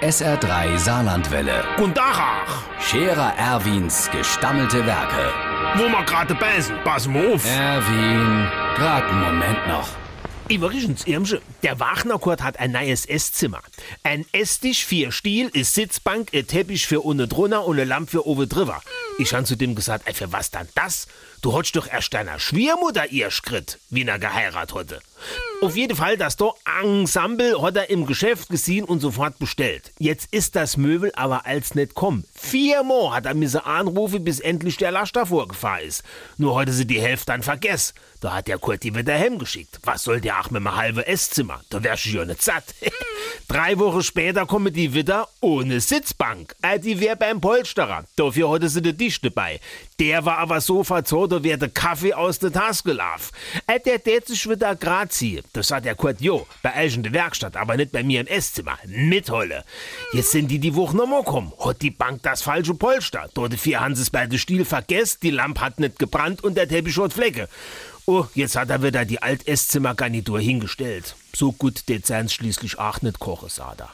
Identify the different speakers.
Speaker 1: SR3 Saarlandwelle.
Speaker 2: Tag, ach.
Speaker 1: Scherer Erwins gestammelte Werke.
Speaker 2: Wo wir gerade beißen, pass mal auf.
Speaker 1: Erwin, grad einen Moment noch.
Speaker 2: Übrigens, Irmsche, der Wagnerkurt hat ein neues Esszimmer. Ein Esstisch, vier Stiel, eine Sitzbank, ein Teppich für ohne drunter und eine Lampe für oben drüber. Ich han zu dem gesagt, ey, für was dann das? Du hast doch erst deiner Schwiegermutter ihr Schritt, wie er geheiratet hatte. Auf jeden Fall, das doch Ensemble hat er im Geschäft gesehen und sofort bestellt. Jetzt ist das Möbel aber als nicht kommen. Viermal hat er mir anrufen, bis endlich der Lasch davor gefahren ist. Nur heute sie die Hälfte dann vergessen. Da hat der Kurt die wieder heimgeschickt. Was soll der auch mit einem halben Esszimmer? Da wär ich ja nicht satt. Drei Wochen später kommen die wieder ohne Sitzbank. Äh, die wär beim Polsterer. Dafür hatte sie den Tisch dabei. Der war aber so wär der Kaffee aus der Tasse gelaufen. Äh, der tät sich wieder grad ziehen. Das sagt der Kurt, jo, bei euch in der Werkstatt, aber nicht bei mir im Esszimmer. Mitholle. Jetzt sind die die Woche nochmal kommen. Hat die Bank das falsche Polster. Dort vier Hanses bei der Stiel vergessen, die Lampe hat nicht gebrannt und der Teppich hat Flecke. Oh, jetzt hat er wieder die Alt-Esszimmergarnitur hingestellt. So gut, der schließlich auch nicht kochen, er.